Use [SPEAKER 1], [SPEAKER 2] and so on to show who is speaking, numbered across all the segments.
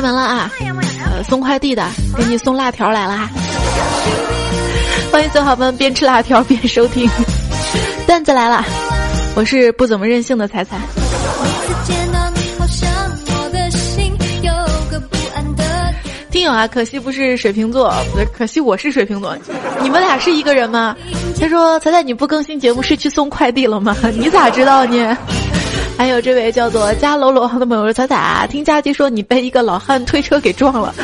[SPEAKER 1] 开门了啊！呃，送快递的给你送辣条来了哈。欢迎小伙伴边吃辣条边收听。段子来了，我是不怎么任性的彩彩。听友啊，可惜不是水瓶座，可惜我是水瓶座。你们俩是一个人吗？他说：“彩彩，你不更新节目是去送快递了吗？你咋知道呢？”还有这位叫做加楼楼的朋友，彩彩啊，听佳琪说你被一个老汉推车给撞了，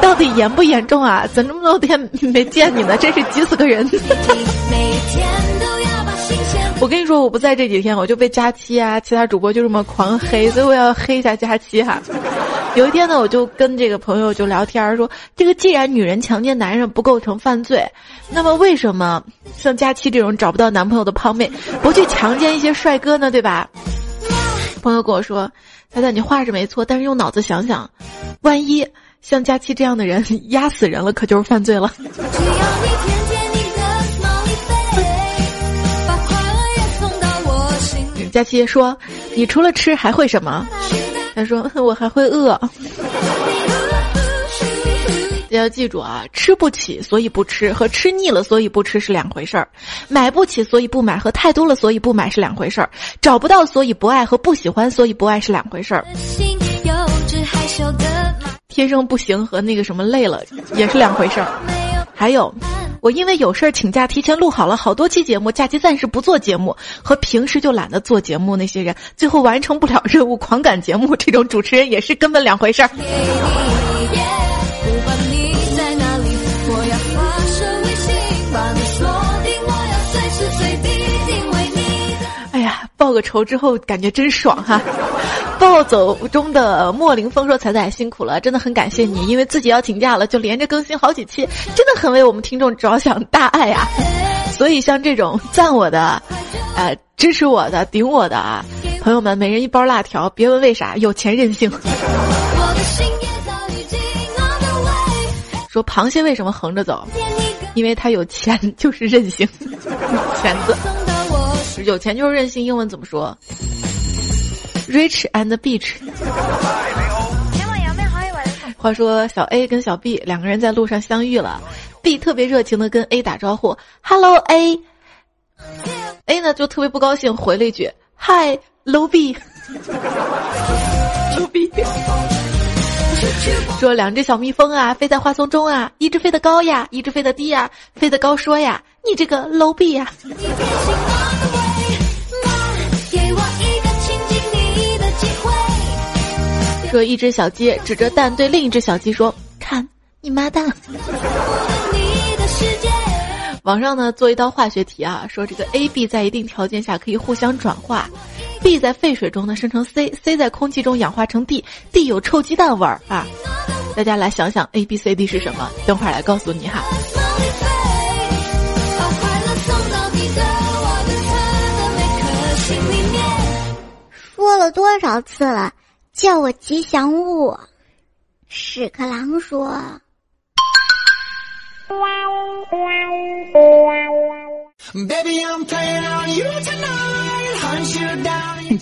[SPEAKER 1] 到底严不严重啊？怎么这么多天没见你呢？真是急死个人！我跟你说，我不在这几天，我就被佳期啊，其他主播就这么狂黑，所以我要黑一下佳期哈。有一天呢，我就跟这个朋友就聊天说，这个既然女人强奸男人不构成犯罪，那么为什么像佳期这种找不到男朋友的胖妹不去强奸一些帅哥呢？对吧？朋友跟我说：“彩彩，你话是没错，但是用脑子想想，万一像佳期这样的人压死人了，可就是犯罪了。”佳期说：“你除了吃还会什么？”他说：“我还会饿。”要记住啊，吃不起所以不吃和吃腻了所以不吃是两回事儿，买不起所以不买和太多了所以不买是两回事儿，找不到所以不爱和不喜欢所以不爱是两回事儿。天生不行和那个什么累了也是两回事儿。还有，我因为有事儿请假提前录好了好多期节目，假期暂时不做节目，和平时就懒得做节目那些人，最后完成不了任务狂赶节目这种主持人也是根本两回事儿。报个仇之后感觉真爽哈！暴走中的莫凌风说：“彩彩辛苦了，真的很感谢你，因为自己要请假了，就连着更新好几期，真的很为我们听众着想，大爱呀！所以像这种赞我的、呃支持我的、顶我的啊，朋友们，每人一包辣条，别问为啥，有钱任性。”说螃蟹为什么横着走？因为它有钱，就是任性，钳子字。有钱就是任性，英文怎么说？Rich and beach。话说小 A 跟小 B 两个人在路上相遇了，B 特别热情的跟 A 打招呼，Hello A。A 呢就特别不高兴，回了一句，Hi low B。说两只小蜜蜂啊，飞在花丛中啊，一只飞得高呀，一只飞得低呀，飞得高说呀，你这个 low B 呀。说一只小鸡指着蛋对另一只小鸡说：“看你妈蛋。”网上呢做一道化学题啊，说这个 A、B 在一定条件下可以互相转化，B 在沸水中呢生成 C，C 在空气中氧化成 D，D 有臭鸡蛋味儿啊。大家来想想 A、B、C、D 是什么？等会儿来告诉你哈。
[SPEAKER 2] 说了多少次了？叫我吉祥物，屎壳郎说：“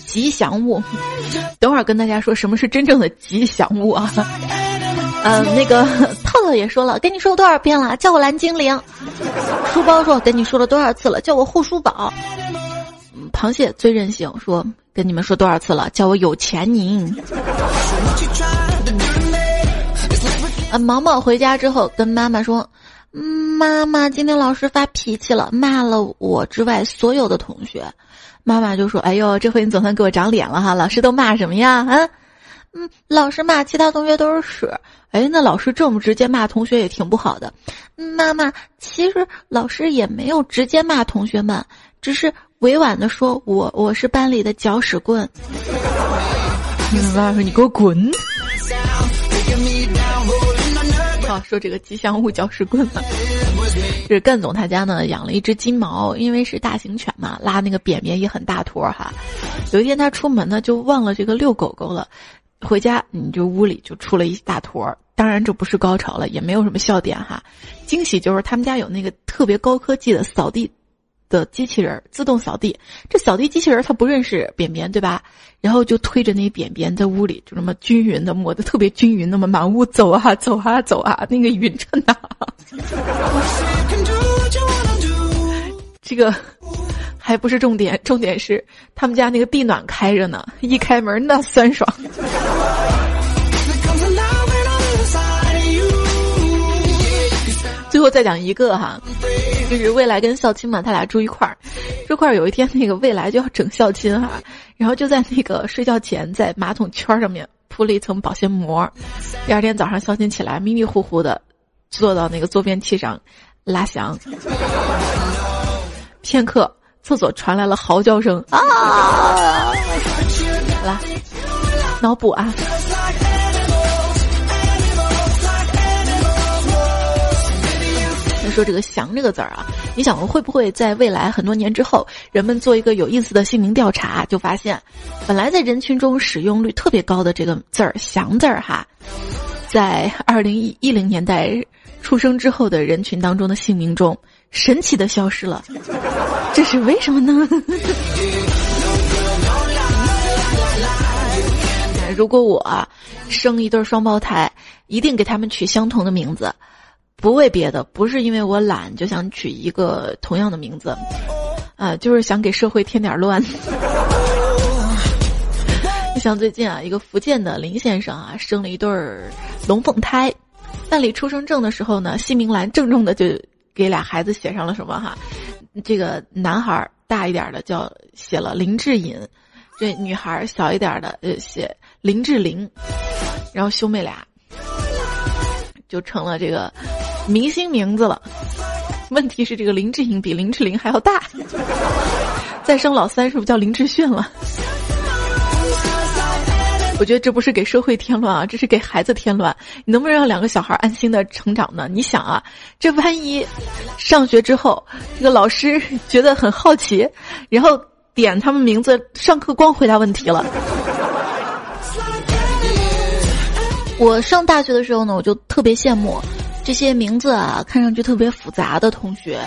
[SPEAKER 1] 吉祥物。”等会儿跟大家说什么是真正的吉祥物啊？嗯，那个 套套也说了，跟你说了多少遍了，叫我蓝精灵。书包说跟你说了多少次了，叫我护书宝。螃蟹最任性，说。跟你们说多少次了？叫我有钱您。啊，毛毛回家之后跟妈妈说：“妈妈，今天老师发脾气了，骂了我之外所有的同学。”妈妈就说：“哎呦，这回你总算给我长脸了哈！老师都骂什么呀？啊，嗯，老师骂其他同学都是屎。哎，那老师这么直接骂同学也挺不好的。妈妈，其实老师也没有直接骂同学们，只是。”委婉的说：“我我是班里的搅屎棍。”妈妈说：“你给我滚！”好说这个吉祥物搅屎棍了。是干总他家呢养了一只金毛，因为是大型犬嘛，拉那个便便也很大坨哈。有一天他出门呢就忘了这个遛狗狗了，回家你就屋里就出了一大坨。当然这不是高潮了，也没有什么笑点哈。惊喜就是他们家有那个特别高科技的扫地。的机器人自动扫地。这扫地机器人它不认识便便，对吧？然后就推着那便便在屋里就那么均匀的抹的特别均匀，那么满屋走啊走啊走啊，那个匀称呐。这个还不是重点，重点是他们家那个地暖开着呢，一开门那酸爽。最后再讲一个哈，就是未来跟孝亲嘛，他俩住一块儿，这块儿有一天那个未来就要整孝亲哈，然后就在那个睡觉前在马桶圈上面铺了一层保鲜膜，第二天早上孝亲起来迷迷糊糊的坐到那个坐便器上拉翔，片刻厕所传来了嚎叫声啊，来脑补啊。说这个“祥”这个字儿啊，你想会不会在未来很多年之后，人们做一个有意思的姓名调查，就发现，本来在人群中使用率特别高的这个字儿“祥”字儿哈，在二零一一零年代出生之后的人群当中的姓名中，神奇的消失了，这是为什么呢？如果我生一对双胞胎，一定给他们取相同的名字。不为别的，不是因为我懒，就想取一个同样的名字，啊，就是想给社会添点乱。你 像最近啊，一个福建的林先生啊，生了一对儿龙凤胎，办理出生证的时候呢，姓名栏郑重的就给俩孩子写上了什么哈，这个男孩大一点的叫写了林志颖，这女孩小一点的呃写林志玲，然后兄妹俩就成了这个。明星名字了，问题是这个林志颖比林志玲还要大，再生老三是不是叫林志炫了？我觉得这不是给社会添乱啊，这是给孩子添乱。你能不能让两个小孩安心的成长呢？你想啊，这万一上学之后，这个老师觉得很好奇，然后点他们名字上课光回答问题了。我上大学的时候呢，我就特别羡慕。这些名字啊，看上去特别复杂的同学，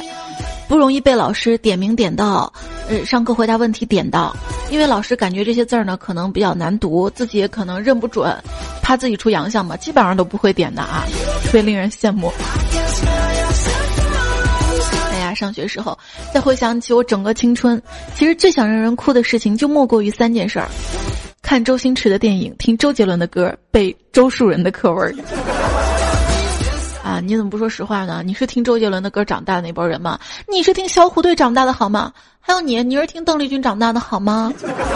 [SPEAKER 1] 不容易被老师点名点到。呃，上课回答问题点到，因为老师感觉这些字儿呢可能比较难读，自己也可能认不准，怕自己出洋相嘛，基本上都不会点的啊，特别令人羡慕。哎呀，上学时候再回想起我整个青春，其实最想让人哭的事情就莫过于三件事儿：看周星驰的电影，听周杰伦的歌，背周树人的课文。啊，你怎么不说实话呢？你是听周杰伦的歌长大的那波人吗？你是听小虎队长大的好吗？还有你，你是听邓丽君长大的好吗？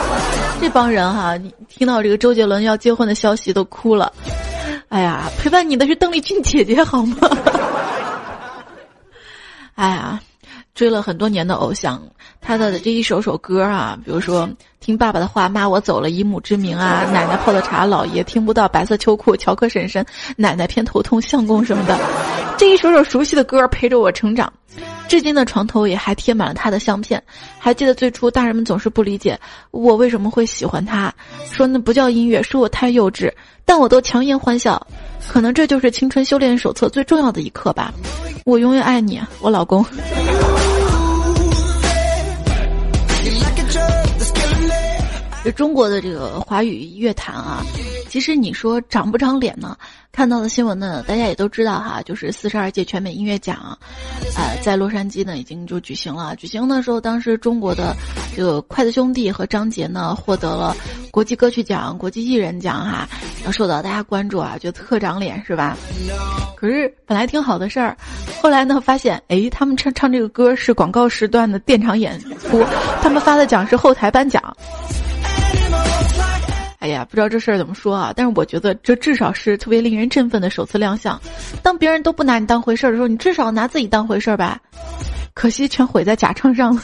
[SPEAKER 1] 这帮人哈，你听到这个周杰伦要结婚的消息都哭了。哎呀，陪伴你的是邓丽君姐姐好吗？哎呀。追了很多年的偶像，他的这一首首歌啊，比如说听爸爸的话，妈我走了，以母之名啊，奶奶泡的茶，姥爷听不到，白色秋裤，乔克婶婶，奶奶偏头痛，相公什么的，这一首首熟悉的歌陪着我成长，至今的床头也还贴满了他的相片。还记得最初大人们总是不理解我为什么会喜欢他，说那不叫音乐，说我太幼稚，但我都强颜欢笑。可能这就是青春修炼手册最重要的一课吧。我永远爱你，我老公。这中国的这个华语乐坛啊，其实你说长不长脸呢？看到的新闻呢，大家也都知道哈，就是四十二届全美音乐奖，呃，在洛杉矶呢已经就举行了。举行的时候，当时中国的这个筷子兄弟和张杰呢获得了国际歌曲奖、国际艺人奖哈，要受到大家关注啊，觉得特长脸是吧？可是本来挺好的事儿，后来呢发现，哎，他们唱唱这个歌是广告时段的电场演出，他们发的奖是后台颁奖。哎呀，不知道这事儿怎么说啊！但是我觉得这至少是特别令人振奋的首次亮相。当别人都不拿你当回事儿的时候，你至少拿自己当回事儿吧。可惜全毁在假唱上了。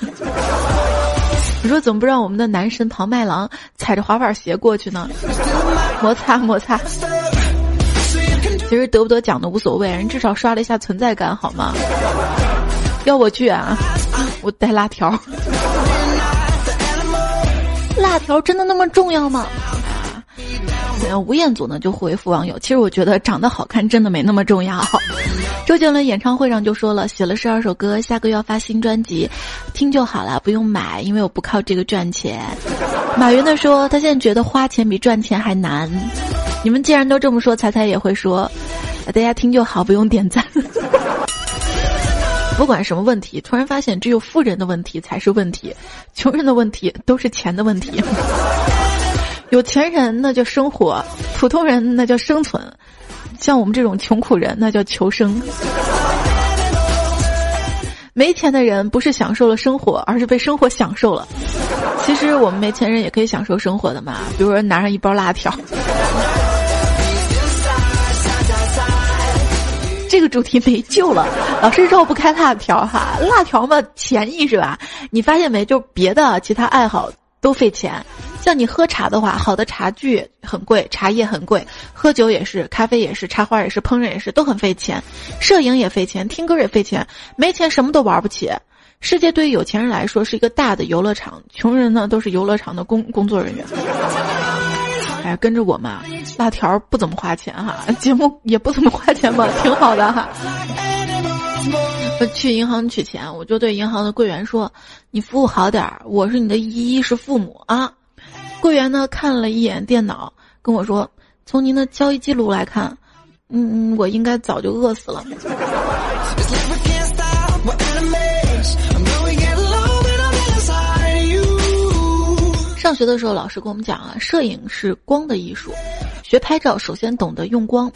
[SPEAKER 1] 你说怎么不让我们的男神庞麦郎踩着滑板鞋过去呢？摩擦摩擦。其实得不得奖都无所谓，人至少刷了一下存在感，好吗？要我去啊？我带辣条。辣条真的那么重要吗？然后吴彦祖呢就回复网友：“其实我觉得长得好看真的没那么重要。周杰伦演唱会上就说了，写了十二首歌，下个月要发新专辑，听就好了，不用买，因为我不靠这个赚钱。马云呢说，他现在觉得花钱比赚钱还难。你们既然都这么说，彩彩也会说，大家听就好，不用点赞。不管什么问题，突然发现只有富人的问题才是问题，穷人的问题都是钱的问题。有钱人那叫生活，普通人那叫生存，像我们这种穷苦人那叫求生。没钱的人不是享受了生活，而是被生活享受了。其实我们没钱人也可以享受生活的嘛，比如说拿上一包辣条。这个主题没救了，老师绕不开辣条哈，辣条嘛，便宜是吧？你发现没？就别的其他爱好都费钱，像你喝茶的话，好的茶具很贵，茶叶很贵，喝酒也是，咖啡也是，插花也是，烹饪也是，都很费钱。摄影也费钱，听歌也费钱，没钱什么都玩不起。世界对于有钱人来说是一个大的游乐场，穷人呢都是游乐场的工工作人员。哎，跟着我嘛，辣条不怎么花钱哈，节目也不怎么花钱吧，挺好的哈。我去银行取钱，我就对银行的柜员说：“你服务好点儿，我是你的衣是父母啊。”柜员呢看了一眼电脑，跟我说：“从您的交易记录来看，嗯，我应该早就饿死了。”上学的时候，老师跟我们讲啊，摄影是光的艺术。学拍照，首先懂得用光。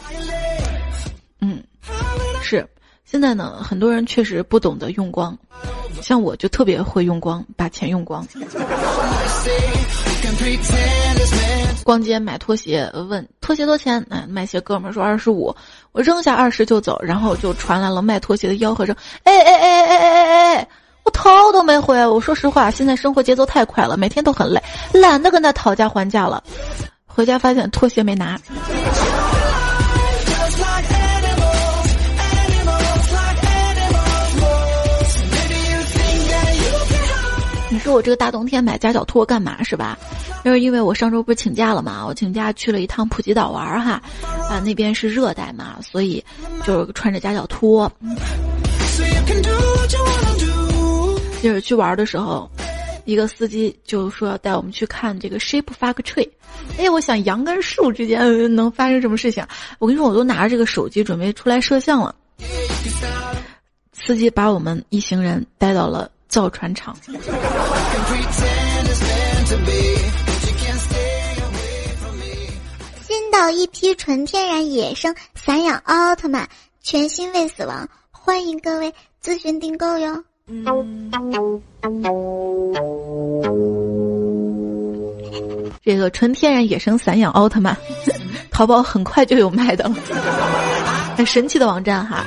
[SPEAKER 1] 嗯，是。现在呢，很多人确实不懂得用光，像我就特别会用光，把钱用光。逛街买拖鞋，问拖鞋多钱？哎，卖鞋哥们说二十五，我扔下二十就走，然后就传来了卖拖鞋的吆喝声：哎哎哎哎哎哎哎！我头都没回，我说实话，现在生活节奏太快了，每天都很累，懒得跟他讨价还价了。回家发现拖鞋没拿。说我这个大冬天买夹脚拖干嘛是吧？就是因为我上周不是请假了嘛，我请假去了一趟普吉岛玩哈，啊那边是热带嘛，所以就穿着夹脚拖。就是去玩的时候，一个司机就说要带我们去看这个 Shape Fuck Tree。哎，我想羊跟树之间能发生什么事情？我跟你说，我都拿着这个手机准备出来摄像了。司机把我们一行人带到了造船厂。
[SPEAKER 2] 新到一批纯天然野生散养奥特曼，全新未死亡，欢迎各位咨询订购哟。
[SPEAKER 1] 这个纯天然野生散养奥特曼，淘宝很快就有卖的了。很神奇的网站哈，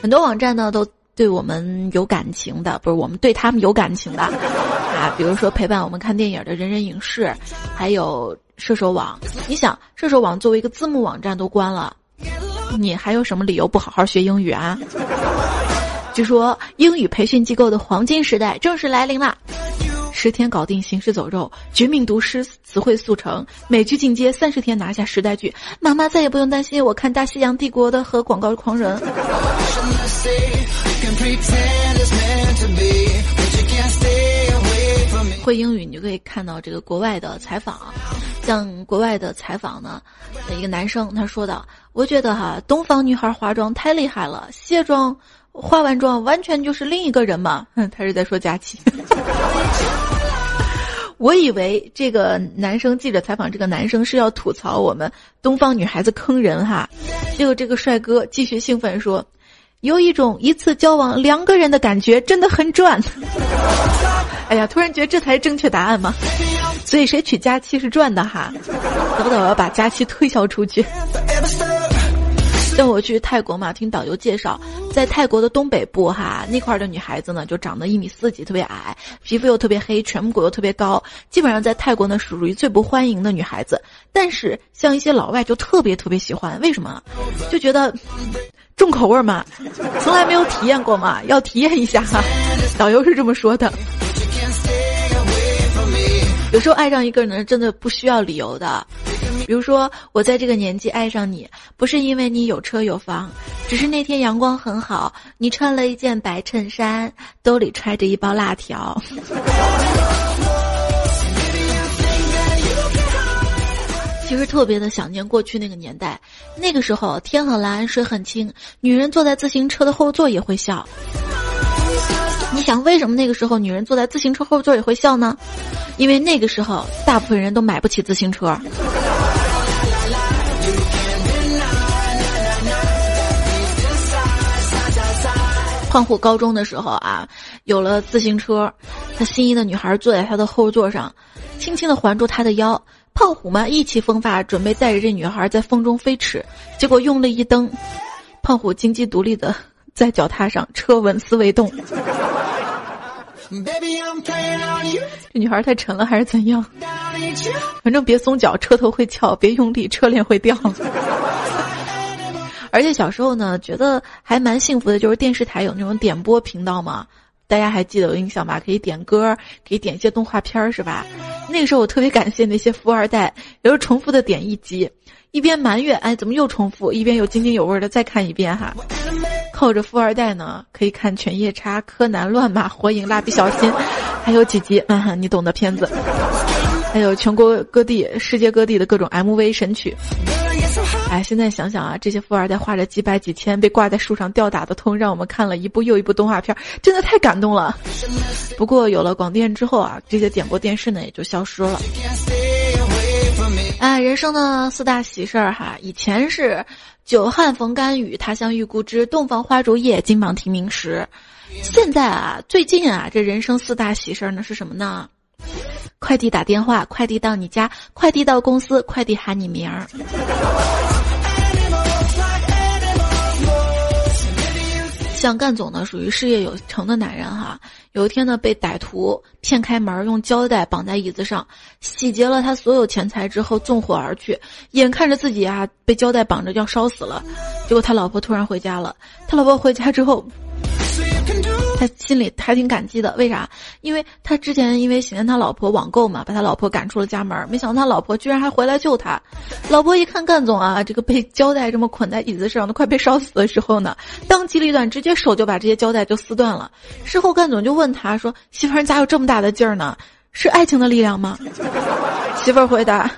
[SPEAKER 1] 很多网站呢都对我们有感情的，不是我们对他们有感情的 啊。比如说陪伴我们看电影的人人影视，还有射手网。你想，射手网作为一个字幕网站都关了，你还有什么理由不好好学英语啊？据说英语培训机构的黄金时代正式来临了！十天搞定行尸走肉，绝命毒师词汇速成，美剧进阶三十天拿下时代剧，妈妈再也不用担心我看大西洋帝国的和广告狂人。会英语，你就可以看到这个国外的采访，像国外的采访呢，一个男生他说道：“我觉得哈，东方女孩化妆太厉害了，卸妆。”化完妆完全就是另一个人嘛？他是在说佳琪。我以为这个男生记者采访这个男生是要吐槽我们东方女孩子坑人哈，结果这个帅哥继续兴奋说，有一种一次交往两个人的感觉，真的很赚。哎呀，突然觉得这才是正确答案嘛。所以谁娶佳期是赚的哈，等等，我要把佳期推销出去。像我去泰国嘛，听导游介绍，在泰国的东北部哈那块的女孩子呢，就长得一米四几，特别矮，皮肤又特别黑，颧骨又特别高，基本上在泰国呢属于最不欢迎的女孩子。但是像一些老外就特别特别喜欢，为什么？就觉得重口味嘛，从来没有体验过嘛，要体验一下哈。导游是这么说的。有时候爱上一个人真的不需要理由的，比如说我在这个年纪爱上你，不是因为你有车有房，只是那天阳光很好，你穿了一件白衬衫，兜里揣着一包辣条。其实特别的想念过去那个年代，那个时候天很蓝，水很清，女人坐在自行车的后座也会笑。你想为什么那个时候女人坐在自行车后座也会笑呢？因为那个时候大部分人都买不起自行车。胖虎高中的时候啊，有了自行车，他心仪的女孩坐在他的后座上，轻轻的环住他的腰。胖虎嘛，意气风发，准备带着这女孩在风中飞驰，结果用力一蹬，胖虎金鸡独立的在脚踏上，车纹丝未动。这女孩太沉了还是怎样？反正别松脚，车头会翘；别用力，车链会掉。而且小时候呢，觉得还蛮幸福的，就是电视台有那种点播频道嘛，大家还记得有印象吧？可以点歌，可以点一些动画片儿，是吧？那个时候我特别感谢那些富二代，有时候重复的点一集，一边埋怨哎怎么又重复，一边又津津有味的再看一遍哈。靠着富二代呢，可以看《犬夜叉》《柯南》《乱马》《火影》《蜡笔小新》，还有几集，嗯，你懂的片子，还有全国各地、世界各地的各种 MV 神曲。哎，现在想想啊，这些富二代花着几百几千被挂在树上吊打的痛，让我们看了一部又一部动画片，真的太感动了。不过有了广电之后啊，这些点播电视呢也就消失了。哎，人生的四大喜事儿哈，以前是。久旱逢甘雨，他乡遇故知，洞房花烛夜，金榜题名时。现在啊，最近啊，这人生四大喜事儿呢是什么呢？快递打电话，快递到你家，快递到公司，快递喊你名儿。像干总呢，属于事业有成的男人哈。有一天呢，被歹徒骗开门，用胶带绑在椅子上，洗劫了他所有钱财之后，纵火而去。眼看着自己啊被胶带绑着要烧死了，结果他老婆突然回家了。他老婆回家之后。他心里还挺感激的，为啥？因为他之前因为喜欢他老婆网购嘛，把他老婆赶出了家门。没想到他老婆居然还回来救他。老婆一看干总啊，这个被胶带这么捆在椅子上，都快被烧死的时候呢，当机立断，直接手就把这些胶带就撕断了。事后干总就问他说：“媳妇儿，你咋有这么大的劲儿呢？是爱情的力量吗？”媳妇儿回答：“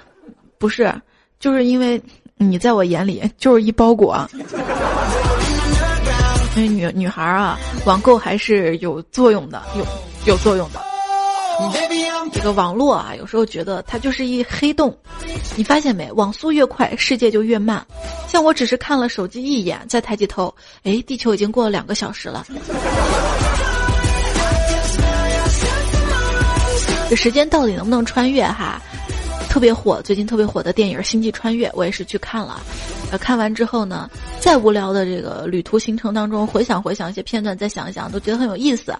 [SPEAKER 1] 不是，就是因为你在我眼里就是一包裹。”因为女女孩啊，网购还是有作用的，有有作用的。这个网络啊，有时候觉得它就是一黑洞。你发现没？网速越快，世界就越慢。像我只是看了手机一眼，再抬起头，哎，地球已经过了两个小时了。这时间到底能不能穿越？哈。特别火，最近特别火的电影《星际穿越》，我也是去看了。呃，看完之后呢，再无聊的这个旅途行程当中，回想回想一些片段，再想一想，都觉得很有意思。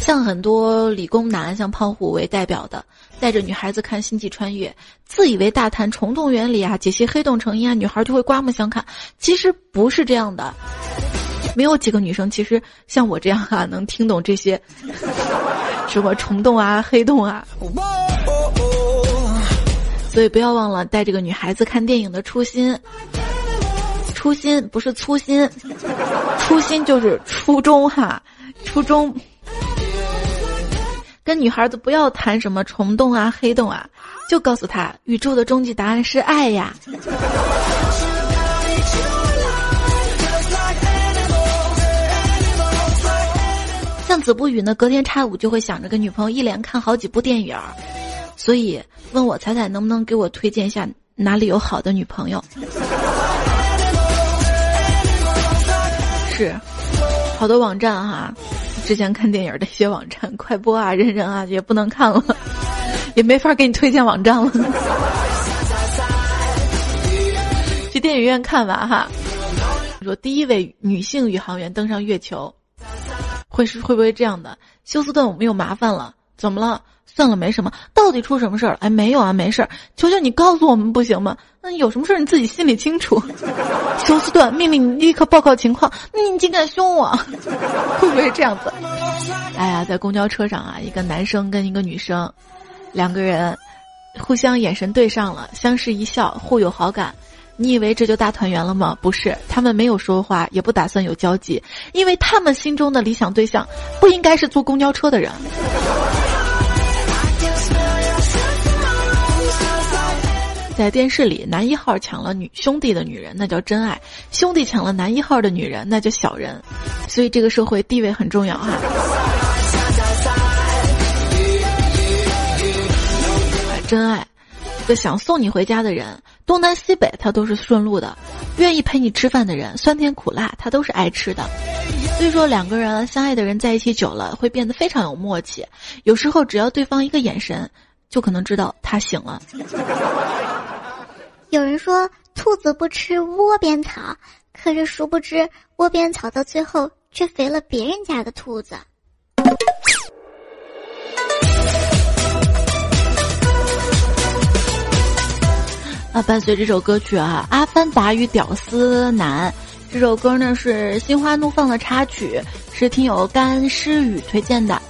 [SPEAKER 1] 像很多理工男，像胖虎为代表的，带着女孩子看《星际穿越》，自以为大谈虫洞原理啊，解析黑洞成因啊，女孩就会刮目相看。其实不是这样的，没有几个女生其实像我这样哈，能听懂这些什么虫洞啊、黑洞啊。所以不要忘了带这个女孩子看电影的初心，初心不是粗心，初心就是初衷哈，初衷。跟女孩子不要谈什么虫洞啊、黑洞啊，就告诉她宇宙的终极答案是爱呀。像子不语呢，隔天差五就会想着跟女朋友一连看好几部电影儿。所以问我彩彩能不能给我推荐一下哪里有好的女朋友？是，好多网站哈，之前看电影的一些网站，快播啊、人人啊也不能看了，也没法给你推荐网站了。去电影院看完哈，说第一位女性宇航员登上月球，会是会不会这样的？休斯顿，我们有麻烦了，怎么了？算了，没什么。到底出什么事儿了？哎，没有啊，没事儿。求求你告诉我们不行吗？那有什么事儿你自己心里清楚。休斯顿，命令你立刻报告情况。你竟敢凶我，会不会这样子？哎呀，在公交车上啊，一个男生跟一个女生，两个人互相眼神对上了，相视一笑，互有好感。你以为这就大团圆了吗？不是，他们没有说话，也不打算有交集，因为他们心中的理想对象不应该是坐公交车的人。在电视里，男一号抢了女兄弟的女人，那叫真爱；兄弟抢了男一号的女人，那叫小人。所以这个社会地位很重要哈。真爱，这想送你回家的人，东南西北他都是顺路的；愿意陪你吃饭的人，酸甜苦辣他都是爱吃的。所以说，两个人相爱的人在一起久了，会变得非常有默契。有时候，只要对方一个眼神，就可能知道他醒了。
[SPEAKER 2] 有人说兔子不吃窝边草，可是殊不知窝边草到最后却肥了别人家的兔子。
[SPEAKER 1] 啊，伴随这首歌曲啊，《阿凡达与屌丝男》这首歌呢是《心花怒放》的插曲，是听友干诗雨推荐的。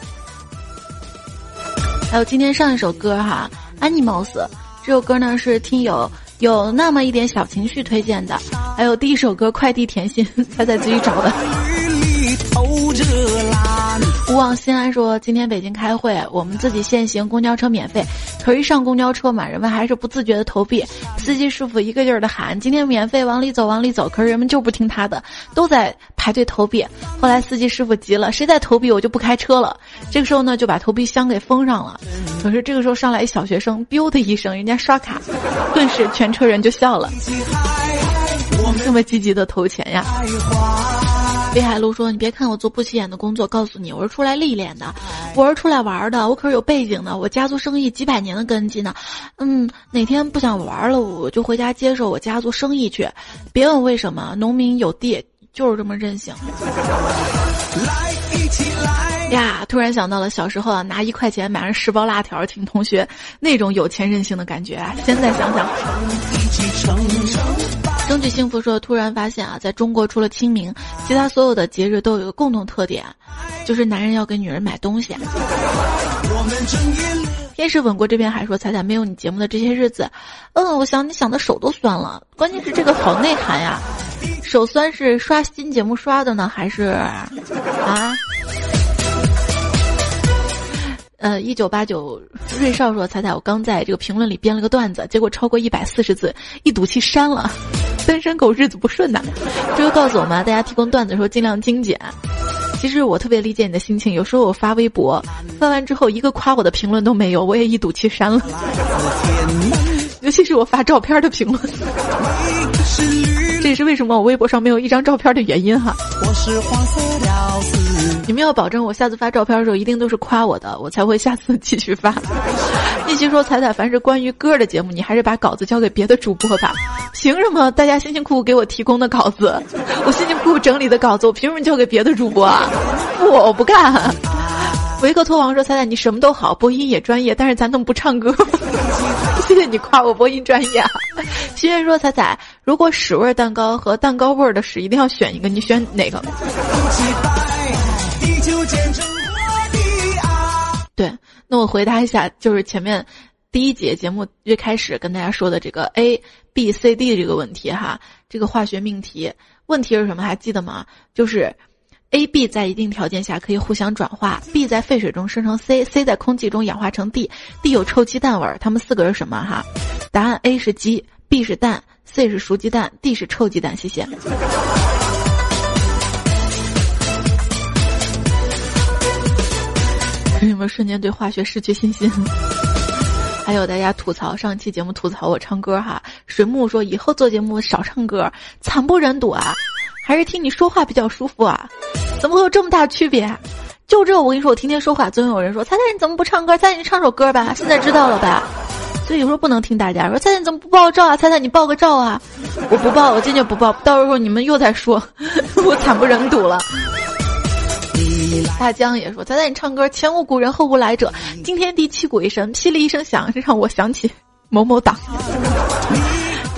[SPEAKER 1] 还有今天上一首歌哈，《Animals》这首歌呢是听友。有那么一点小情绪推荐的，还有第一首歌《快递甜心》，他在自己找的。勿忘心安说：“今天北京开会，我们自己限行，公交车免费。可，一上公交车嘛，人们还是不自觉的投币。司机师傅一个劲儿的喊：‘今天免费，往里走，往里走。’可是人们就不听他的，都在排队投币。后来司机师傅急了：‘谁在投币，我就不开车了。’这个时候呢，就把投币箱给封上了。可是这个时候上来一小学生，biu 的一声，人家刷卡，顿时全车人就笑了。这么积极的投钱呀！”北海路说：“你别看我做不起眼的工作，告诉你，我是出来历练的，我是出来玩的，我可是有背景的，我家族生意几百年的根基呢。嗯，哪天不想玩了，我就回家接手我家族生意去。别问为什么，农民有地就是这么任性。”呀，突然想到了小时候啊，拿一块钱买上十包辣条请同学那种有钱任性的感觉。现在想想。争取幸福说，突然发现啊，在中国除了清明，其他所有的节日都有一个共同特点，就是男人要给女人买东西。天使吻过这边还说，彩彩没有你节目的这些日子，嗯，我想你想的手都酸了。关键是这个好内涵呀，手酸是刷新节目刷的呢，还是啊？呃，一九八九瑞少说：“彩彩，我刚在这个评论里编了个段子，结果超过一百四十字，一赌气删了。单身狗日子不顺呐。”这就告诉我们，大家提供段子的时候尽量精简。其实我特别理解你的心情，有时候我发微博，发完之后一个夸我的评论都没有，我也一赌气删了。尤其是我发照片的评论。这也是为什么我微博上没有一张照片的原因哈。你们要保证我下次发照片的时候一定都是夸我的，我才会下次继续发。一起说彩彩，凡是关于歌的节目，你还是把稿子交给别的主播吧。凭什么大家辛辛苦苦给我提供的稿子，我辛辛苦苦整理的稿子，我凭什么交给别的主播啊？不，我不干。维克托王说：“彩彩，你什么都好，播音也专业，但是咱能不唱歌？谢 谢你夸我播音专业。”啊心愿说：“彩彩，如果屎味蛋糕和蛋糕味的屎一定要选一个，你选哪个？”对，那我回答一下，就是前面第一节节目最开始跟大家说的这个 A B C D 这个问题哈，这个化学命题问题是什么？还记得吗？就是。A、B 在一定条件下可以互相转化，B 在废水中生成 C，C 在空气中氧化成 D，D 有臭鸡蛋味儿。它们四个是什么？哈，答案 A 是鸡，B 是蛋，C 是熟鸡蛋，D 是臭鸡蛋。谢谢。有没有瞬间对化学失去信心？还有大家吐槽上期节目吐槽我唱歌哈，水木说以后做节目少唱歌，惨不忍睹啊。还是听你说话比较舒服啊？怎么会有这么大区别？就这，我跟你说，我天天说话，总有人说：“猜猜你怎么不唱歌？猜猜你唱首歌吧。”现在知道了吧？所以有时候不能听大家说：“猜猜你怎么不报照啊？猜猜你报个照啊！”我不报，我坚决不报。到时候你们又在说，我惨不忍睹了。大江也说：“猜猜你唱歌，前无古人后无来者，惊天地泣鬼神，霹雳一声响，是让我想起某某党。”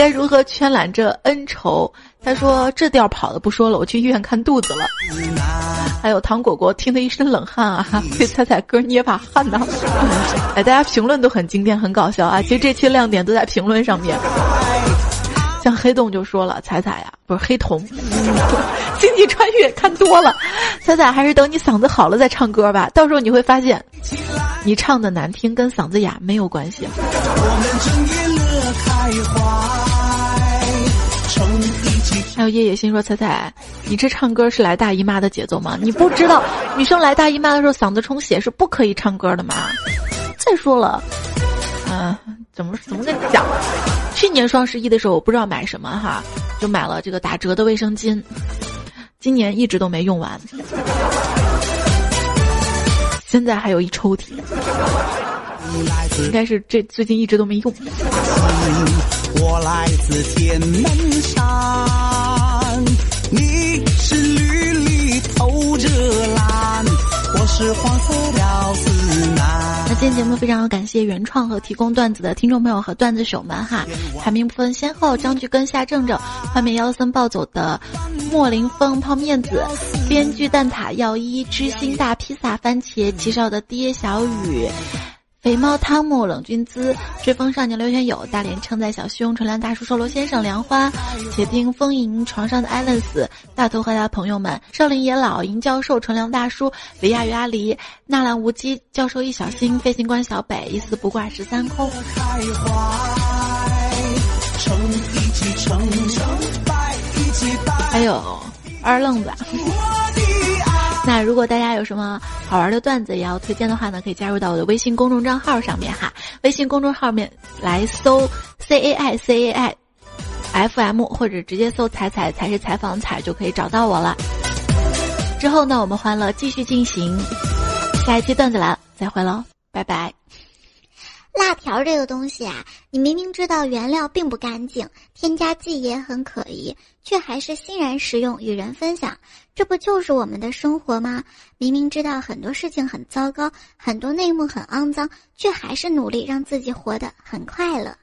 [SPEAKER 1] 该如何圈揽这恩仇？他说这调跑的不说了，我去医院看肚子了。还有糖果果听得一身冷汗啊，为彩彩歌捏把汗呢。哎，大家评论都很经典，很搞笑啊。其实这期亮点都在评论上面。像黑洞就说了，彩彩呀，不是黑瞳，星际穿越看多了，彩彩还是等你嗓子好了再唱歌吧。到时候你会发现，你唱的难听跟嗓子哑没有关系。我们整夜乐开花还有叶叶心说：“彩彩，你这唱歌是来大姨妈的节奏吗？你不知道女生来大姨妈的时候嗓子充血是不可以唱歌的吗？再说了，嗯，怎么怎么跟你讲？去年双十一的时候我不知道买什么哈，就买了这个打折的卫生巾，今年一直都没用完，现在还有一抽屉，应该是这最近一直都没用。”我来自天门山，你是绿里透着蓝，我是黄色屌丝男。那今天节目非常感谢原创和提供段子的听众朋友和段子手们哈，排名部分先后：张菊跟、夏正正、画面妖森暴走的莫林峰、泡面子、编剧蛋挞药医、知心大披萨、番茄、齐少的爹小雨。肥猫汤姆、冷君姿、追风少年刘玄友、大连称在小熊、纯良大叔、售楼先生、梁花、且听风吟床上的艾伦斯、大头和他的朋友们、少林野老、银教授、纯良大叔、李亚与阿狸、纳兰无羁、教授一小心、飞行官小北、一丝不挂十三空。还有二愣子。那如果大家有什么好玩的段子也要推荐的话呢，可以加入到我的微信公众账号上面哈。微信公众号面来搜 C A I C A I F M，或者直接搜“彩彩才是采访彩”就可以找到我了。之后呢，我们欢乐继续进行，下一期段子来了，再会喽，拜拜。
[SPEAKER 2] 辣条这个东西啊，你明明知道原料并不干净，添加剂也很可疑，却还是欣然食用，与人分享。这不就是我们的生活吗？明明知道很多事情很糟糕，很多内幕很肮脏，却还是努力让自己活得很快乐。